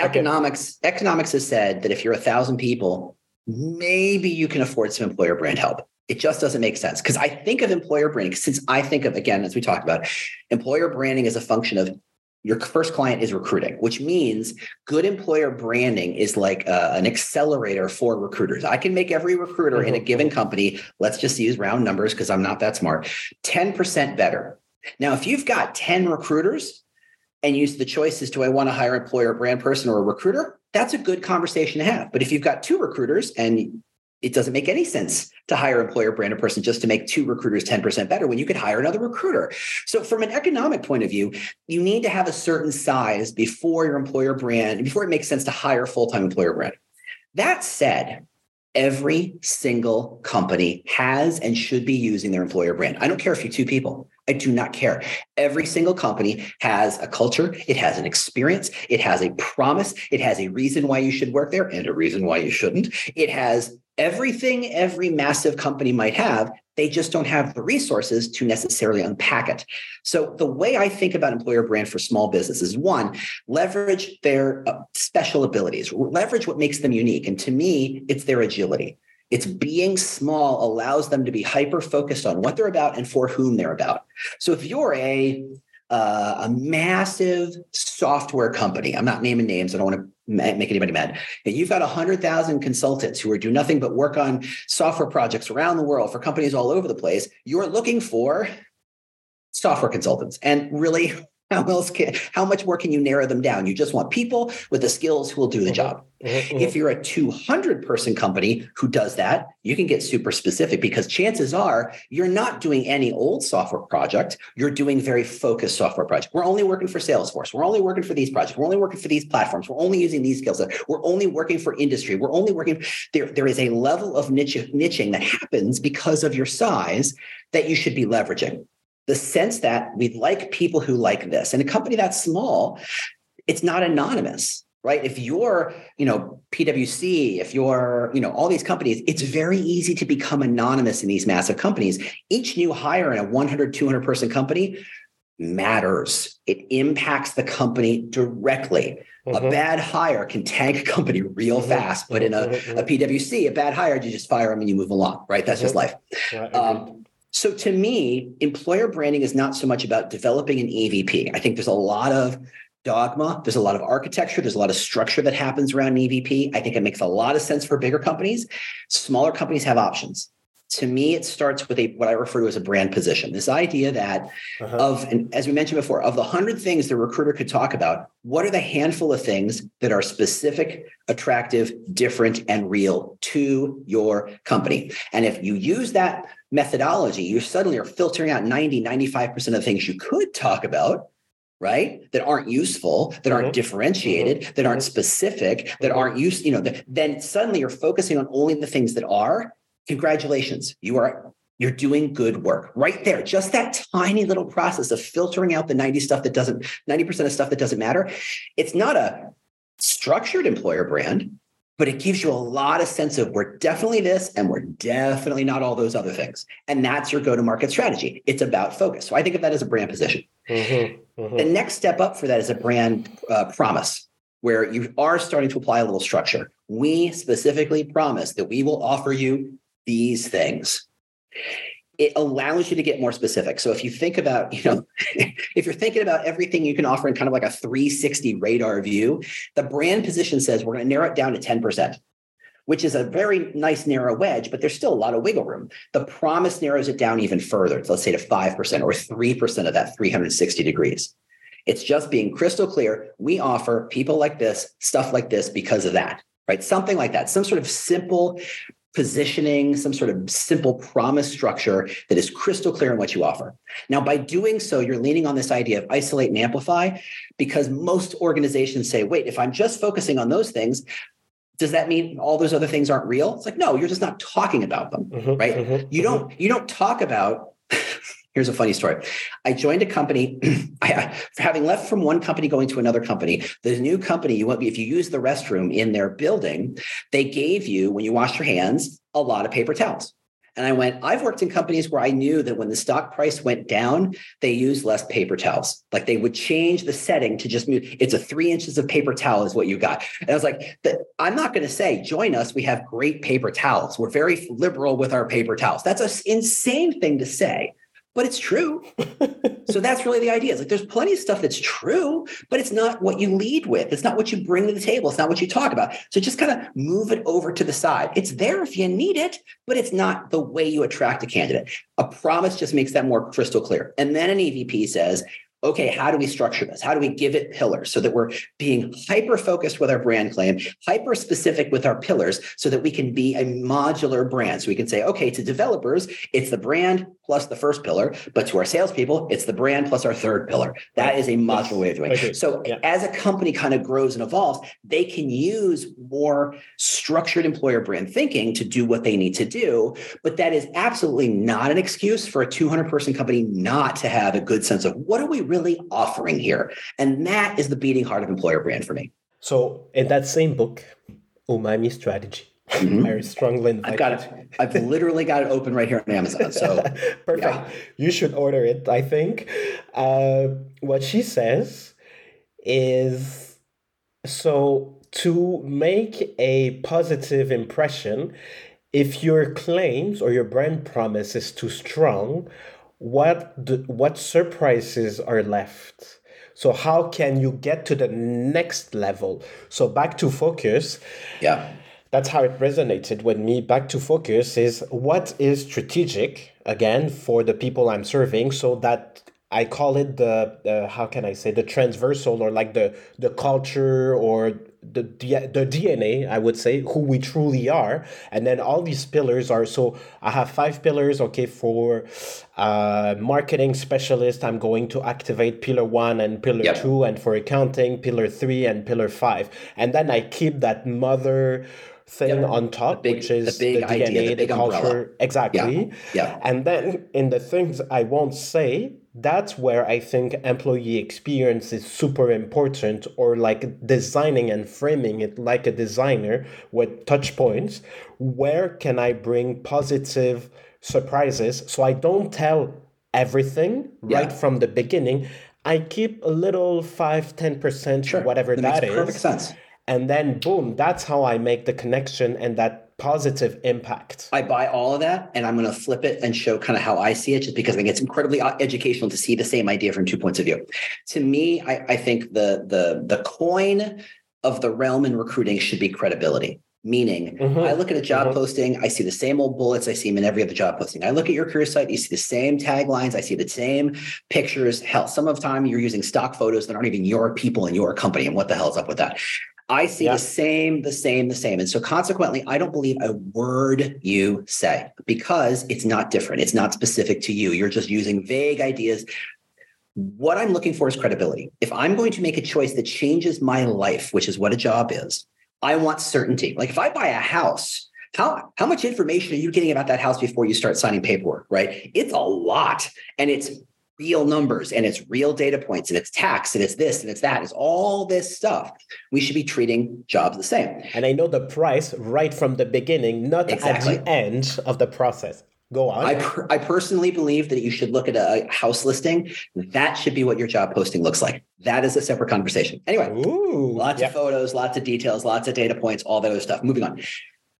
Okay. Economics, economics has said that if you're a thousand people, maybe you can afford some employer brand help it just doesn't make sense because I think of employer branding since I think of again as we talked about employer branding is a function of your first client is recruiting, which means good employer branding is like uh, an accelerator for recruiters. I can make every recruiter in a mm-hmm. given company, let's just use round numbers because I'm not that smart, 10% better. Now, if you've got 10 recruiters and use the choices do I want to hire employer brand person or a recruiter? That's a good conversation to have. But if you've got two recruiters and it doesn't make any sense to hire employer branded person just to make two recruiters 10% better when you could hire another recruiter. So from an economic point of view, you need to have a certain size before your employer brand, before it makes sense to hire full-time employer brand. That said, every single company has and should be using their employer brand. I don't care if you're two people. I do not care. Every single company has a culture, it has an experience, it has a promise, it has a reason why you should work there and a reason why you shouldn't. It has everything every massive company might have they just don't have the resources to necessarily unpack it so the way i think about employer brand for small businesses one leverage their uh, special abilities leverage what makes them unique and to me it's their agility it's being small allows them to be hyper focused on what they're about and for whom they're about so if you're a uh, a massive software company. I'm not naming names. I don't want to make anybody mad. And you've got 100,000 consultants who are do nothing but work on software projects around the world for companies all over the place. You're looking for software consultants. And really, *laughs* how else can how much more can you narrow them down? You just want people with the skills who will do the mm-hmm. job. Mm-hmm. If you're a 200 person company who does that, you can get super specific because chances are you're not doing any old software project. You're doing very focused software project. We're only working for Salesforce. We're only working for these projects. We're only working for these platforms. We're only using these skills. We're only working for industry. We're only working. There, there is a level of niche, niching that happens because of your size that you should be leveraging the sense that we like people who like this. And a company that's small, it's not anonymous, right? If you're, you know, PwC, if you're, you know, all these companies, it's very easy to become anonymous in these massive companies. Each new hire in a 100, 200 person company matters. It impacts the company directly. Mm-hmm. A bad hire can tank a company real mm-hmm. fast, but in a, mm-hmm. a PwC, a bad hire, you just fire them and you move along, right? That's just life. Um, so to me, employer branding is not so much about developing an EVP. I think there's a lot of dogma, there's a lot of architecture, there's a lot of structure that happens around an EVP. I think it makes a lot of sense for bigger companies. Smaller companies have options to me it starts with a what i refer to as a brand position this idea that uh-huh. of and as we mentioned before of the 100 things the recruiter could talk about what are the handful of things that are specific attractive different and real to your company and if you use that methodology you suddenly are filtering out 90 95% of the things you could talk about right that aren't useful that aren't mm-hmm. differentiated mm-hmm. that aren't mm-hmm. specific that mm-hmm. aren't used you know the, then suddenly you're focusing on only the things that are congratulations you are you're doing good work. Right there just that tiny little process of filtering out the 90 stuff that doesn't 90% of stuff that doesn't matter. It's not a structured employer brand but it gives you a lot of sense of we're definitely this and we're definitely not all those other things. And that's your go to market strategy. It's about focus. So i think of that as a brand position. Mm-hmm, mm-hmm. the next step up for that is a brand uh, promise where you are starting to apply a little structure. We specifically promise that we will offer you these things it allows you to get more specific. So if you think about, you know, *laughs* if you're thinking about everything you can offer in kind of like a 360 radar view, the brand position says we're going to narrow it down to 10%, which is a very nice narrow wedge, but there's still a lot of wiggle room. The promise narrows it down even further, let's say to 5% or 3% of that 360 degrees. It's just being crystal clear. We offer people like this, stuff like this because of that, right? Something like that, some sort of simple positioning, some sort of simple promise structure that is crystal clear in what you offer. Now, by doing so, you're leaning on this idea of isolate and amplify because most organizations say, wait, if I'm just focusing on those things, does that mean all those other things aren't real? It's like, no, you're just not talking about them, mm-hmm, right? Mm-hmm, you don't, mm-hmm. you don't talk about Here's a funny story. I joined a company. *clears throat* I, having left from one company going to another company, the new company, you if you use the restroom in their building, they gave you when you wash your hands a lot of paper towels. And I went, I've worked in companies where I knew that when the stock price went down, they used less paper towels. Like they would change the setting to just move. It's a three inches of paper towel is what you got. And I was like, I'm not going to say, join us. We have great paper towels. We're very liberal with our paper towels. That's an insane thing to say but it's true. *laughs* so that's really the idea. It's like there's plenty of stuff that's true, but it's not what you lead with. It's not what you bring to the table. It's not what you talk about. So just kind of move it over to the side. It's there if you need it, but it's not the way you attract a candidate. A promise just makes that more crystal clear. And then an EVP says, okay, how do we structure this? How do we give it pillars so that we're being hyper focused with our brand claim, hyper specific with our pillars so that we can be a modular brand? So we can say, okay, to developers, it's the brand plus the first pillar, but to our salespeople, it's the brand plus our third pillar. That is a modular way of doing it. So yeah. as a company kind of grows and evolves, they can use more structured employer brand thinking to do what they need to do. But that is absolutely not an excuse for a 200 person company not to have a good sense of what are we really really offering here? And that is the beating heart of employer brand for me. So, in that same book, Umami Strategy, mm-hmm. I strongly invite I've got it. I've literally got it open right here on Amazon. So, *laughs* perfect. Yeah. You should order it, I think. Uh, what she says is so to make a positive impression, if your claims or your brand promise is too strong, what the, what surprises are left. So how can you get to the next level? So back to focus. Yeah. That's how it resonated with me. Back to focus is what is strategic again for the people i'm serving so that i call it the uh, how can i say the transversal or like the the culture or the the DNA, I would say, who we truly are, and then all these pillars are. So I have five pillars. Okay, for uh, marketing specialist, I'm going to activate pillar one and pillar yep. two, and for accounting, pillar three and pillar five, and then I keep that mother thing yep. on top, big, which is the, the DNA, idea, the, the culture, umbrella. exactly. Yeah. yeah. And then in the things I won't say, that's where I think employee experience is super important, or like designing and framing it like a designer with touch points. Where can I bring positive surprises so I don't tell everything yeah. right from the beginning? I keep a little 5 10%, sure. whatever that, that is. Perfect sense. And then boom, that's how I make the connection and that positive impact. I buy all of that and I'm going to flip it and show kind of how I see it, just because I think it's incredibly uh, educational to see the same idea from two points of view. To me, I, I think the the the coin of the realm in recruiting should be credibility. Meaning, mm-hmm. I look at a job mm-hmm. posting, I see the same old bullets I see them in every other job posting. I look at your career site, you see the same taglines, I see the same pictures. Hell, some of the time you're using stock photos that aren't even your people in your company. And what the hell is up with that? I see yeah. the same, the same, the same. And so consequently, I don't believe a word you say because it's not different. It's not specific to you. You're just using vague ideas. what I'm looking for is credibility. If I'm going to make a choice that changes my life, which is what a job is, I want certainty. Like if I buy a house, how, how much information are you getting about that house before you start signing paperwork, right? It's a lot. And it's real numbers and it's real data points and it's tax and it's this and it's that. It's all this stuff. We should be treating jobs the same. And I know the price right from the beginning, not exactly. at the end of the process. Go on. I, per- I personally believe that you should look at a house listing. That should be what your job posting looks like. That is a separate conversation. Anyway, Ooh, lots of photos, lots of details, lots of data points, all that other stuff. Moving on.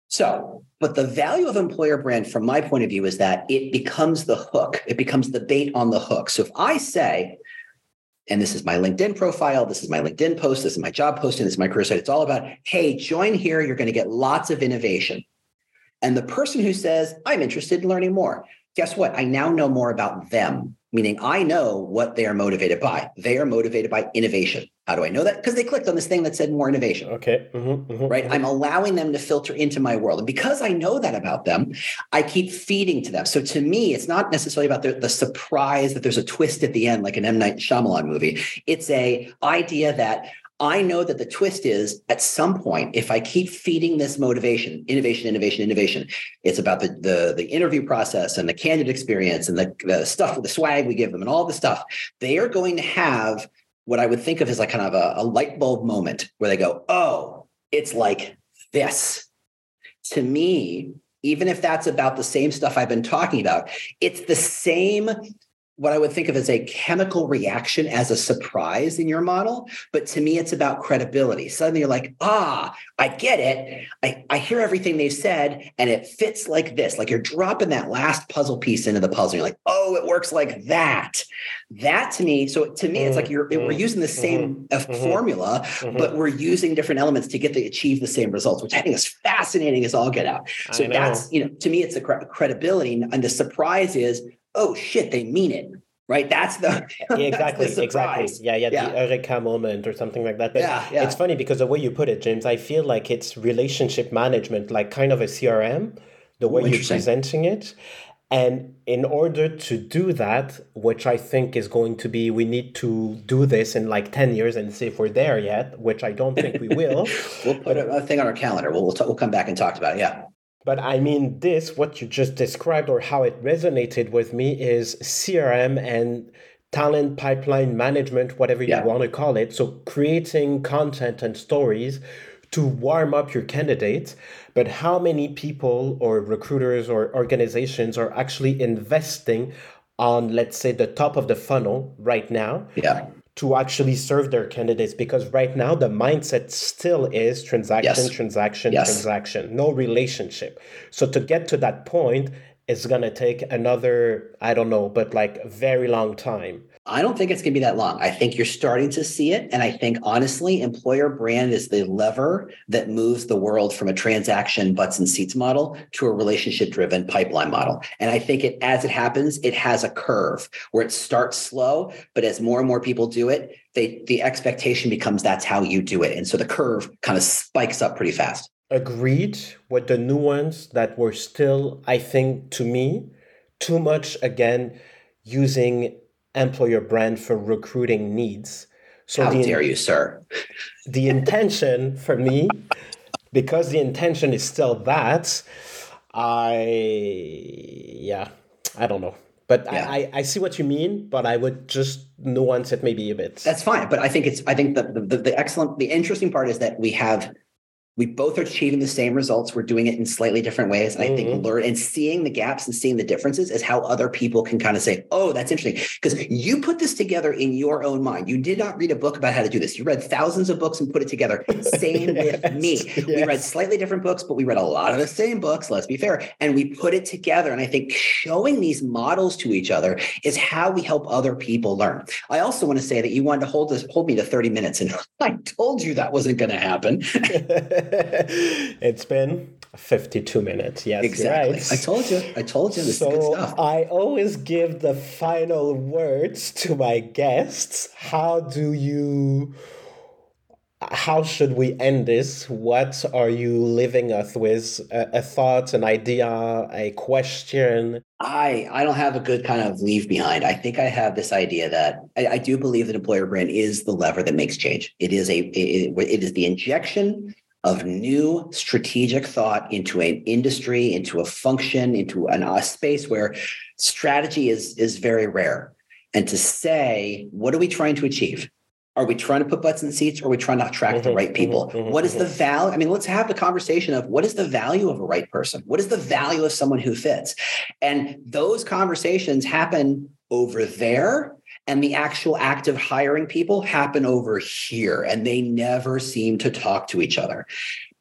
So, but the value of employer brand, from my point of view, is that it becomes the hook, it becomes the bait on the hook. So if I say, and this is my LinkedIn profile, this is my LinkedIn post, this is my job posting, this is my career site, it's all about, hey, join here, you're going to get lots of innovation. And the person who says, I'm interested in learning more, guess what? I now know more about them meaning I know what they are motivated by. They are motivated by innovation. How do I know that? Because they clicked on this thing that said more innovation. Okay. Mm-hmm, mm-hmm, right. Mm-hmm. I'm allowing them to filter into my world. And because I know that about them, I keep feeding to them. So to me, it's not necessarily about the, the surprise that there's a twist at the end, like an M. Night Shyamalan movie. It's a idea that I know that the twist is at some point, if I keep feeding this motivation, innovation, innovation, innovation, it's about the the, the interview process and the candidate experience and the, the stuff with the swag we give them and all the stuff. They are going to have what I would think of as like kind of a, a light bulb moment where they go, oh, it's like this. To me, even if that's about the same stuff I've been talking about, it's the same what I would think of as a chemical reaction as a surprise in your model. But to me, it's about credibility. Suddenly you're like, ah, I get it. I, I hear everything they've said, and it fits like this. Like you're dropping that last puzzle piece into the puzzle. You're like, oh, it works like that. That to me, so to me, it's like you're we're mm-hmm. using the same mm-hmm. mm-hmm. formula, mm-hmm. but we're using different elements to get to achieve the same results, which I think is fascinating as all get out. So that's, you know, to me, it's a credibility. And the surprise is oh shit, they mean it. Right. That's the exactly, *laughs* that's the exactly. Yeah, yeah, yeah, the Eureka moment or something like that. But yeah, yeah. it's funny because the way you put it, James, I feel like it's relationship management, like kind of a CRM, the way you're presenting it. And in order to do that, which I think is going to be, we need to do this in like 10 years and see if we're there yet, which I don't think we will. *laughs* we'll put a, thing on our calendar. We'll, we'll, t- we'll come back and talk about it. Yeah. But I mean, this, what you just described or how it resonated with me is CRM and talent pipeline management, whatever you yeah. want to call it. So creating content and stories to warm up your candidates. But how many people or recruiters or organizations are actually investing on, let's say, the top of the funnel right now? Yeah to actually serve their candidates because right now the mindset still is transaction, yes. transaction, yes. transaction, no relationship. So to get to that point, it's gonna take another, I don't know, but like a very long time. I don't think it's going to be that long. I think you're starting to see it. And I think honestly, employer brand is the lever that moves the world from a transaction butts and seats model to a relationship driven pipeline model. And I think it, as it happens, it has a curve where it starts slow, but as more and more people do it, they, the expectation becomes that's how you do it. And so the curve kind of spikes up pretty fast. Agreed with the nuance that we're still, I think, to me, too much again using employer brand for recruiting needs. So How the, dare you, sir? The intention for me, because the intention is still that, I yeah, I don't know. But yeah. I, I see what you mean, but I would just nuance it maybe a bit. That's fine. But I think it's I think the, the the excellent the interesting part is that we have we both are achieving the same results. We're doing it in slightly different ways. And. I think mm-hmm. learn and seeing the gaps and seeing the differences is how other people can kind of say, oh, that's interesting. Because you put this together in your own mind. You did not read a book about how to do this. You read thousands of books and put it together. *laughs* Same yes. with me. Yes. We read slightly different books, but we read a lot of the same books, let's be fair. And we put it together. And I think showing these models to each other is how we help other people learn. I also want to say that you wanted to hold this, hold me to 30 minutes. And *laughs* I told you that wasn't going to happen. *laughs* *laughs* it's been 52 minutes. Yes, exactly. Right. I told you. I told you. This so is good stuff. I always give the final words to my guests. How do you? how should we end this? What are you leaving us with? A, a, thought, an idea, a question? I I don't have a good kind of leave behind. I think I have this idea that I, I do believe that employer brand is the lever that makes change. It is a it, it is the injection of new strategic thought into an industry, into a function, into an, a space where strategy is is very rare. And to say, what are we trying to achieve? Are we trying to put butts in seats or are we trying to attract mm-hmm, the right people? Mm-hmm, what is mm-hmm. the value? I mean, let's have the conversation of what is the value of a right person? What is the value of someone who fits? And those conversations happen over there and the actual act of hiring people happen over here and they never seem to talk to each other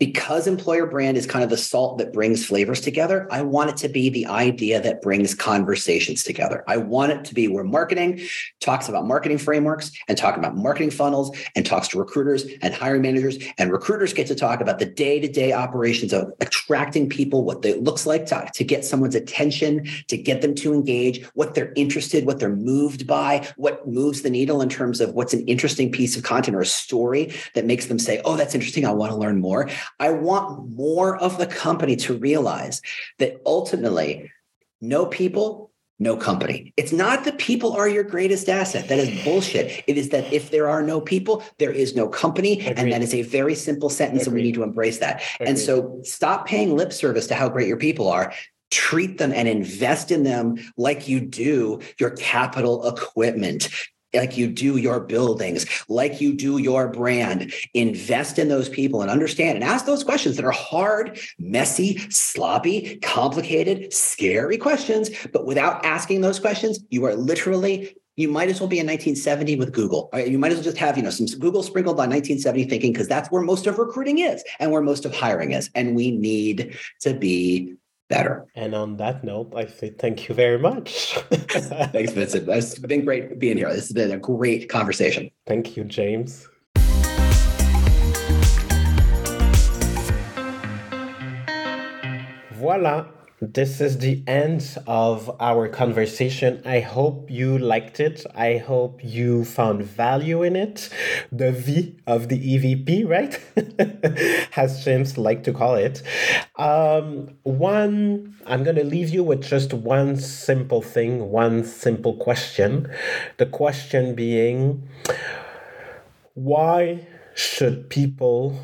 because employer brand is kind of the salt that brings flavors together, I want it to be the idea that brings conversations together. I want it to be where marketing talks about marketing frameworks and talk about marketing funnels and talks to recruiters and hiring managers. And recruiters get to talk about the day to day operations of attracting people, what it looks like to, to get someone's attention, to get them to engage, what they're interested, what they're moved by, what moves the needle in terms of what's an interesting piece of content or a story that makes them say, oh, that's interesting. I want to learn more. I want more of the company to realize that ultimately, no people, no company. It's not that people are your greatest asset. That is bullshit. It is that if there are no people, there is no company. Agreed. And that is a very simple sentence, Agreed. and we need to embrace that. Agreed. And so stop paying lip service to how great your people are treat them and invest in them like you do your capital equipment like you do your buildings, like you do your brand. Invest in those people and understand and ask those questions that are hard, messy, sloppy, complicated, scary questions. But without asking those questions, you are literally you might as well be in 1970 with Google. Right? You might as well just have, you know, some Google sprinkled on 1970 thinking because that's where most of recruiting is and where most of hiring is. And we need to be better. And on that note, I say thank you very much. *laughs* Thanks, Vincent. It's been great being here. This has been a great conversation. Thank you, James. Voila. This is the end of our conversation. I hope you liked it. I hope you found value in it. The V of the EVP, right? *laughs* As James like to call it. Um, one, I'm going to leave you with just one simple thing, one simple question. The question being, why should people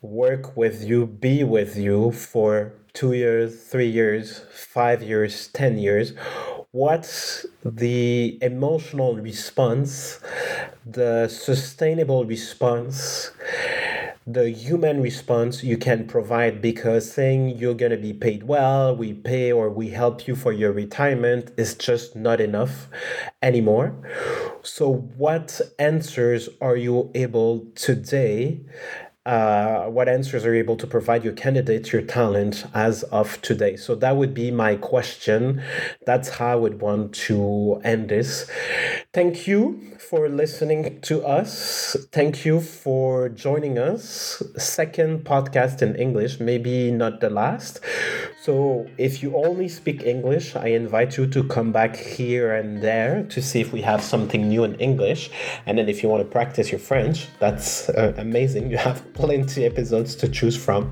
work with you, be with you for two years, three years, five years, 10 years, what's the emotional response, the sustainable response, the human response you can provide because saying you're going to be paid well, we pay or we help you for your retirement is just not enough anymore. So, what answers are you able today uh, what answers are you able to provide your candidates, your talent as of today? So that would be my question. That's how I would want to end this. Thank you for listening to us. Thank you for joining us. Second podcast in English, maybe not the last. So if you only speak English, I invite you to come back here and there to see if we have something new in English. And then if you want to practice your French, that's uh, amazing. You have plenty episodes to choose from.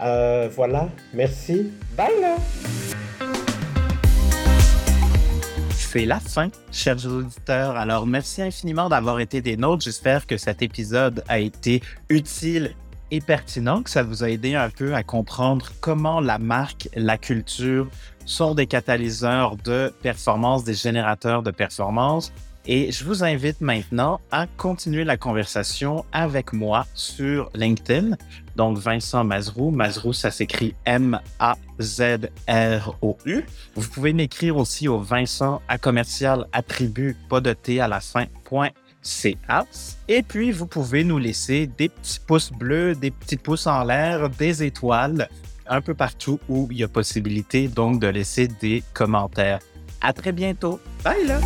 Euh, voilà, merci. Bye là. C'est la fin, chers auditeurs. Alors, merci infiniment d'avoir été des nôtres. J'espère que cet épisode a été utile et pertinent, que ça vous a aidé un peu à comprendre comment la marque, la culture sont des catalyseurs de performance, des générateurs de performance. Et je vous invite maintenant à continuer la conversation avec moi sur LinkedIn. Donc, Vincent Mazrou. Mazrou, ça s'écrit M-A-Z-R-O-U. Vous pouvez m'écrire aussi au Vincent à commercial attribut, pas de T à la fin, CA. Et puis, vous pouvez nous laisser des petits pouces bleus, des petits pouces en l'air, des étoiles, un peu partout où il y a possibilité donc de laisser des commentaires. À très bientôt. Bye là!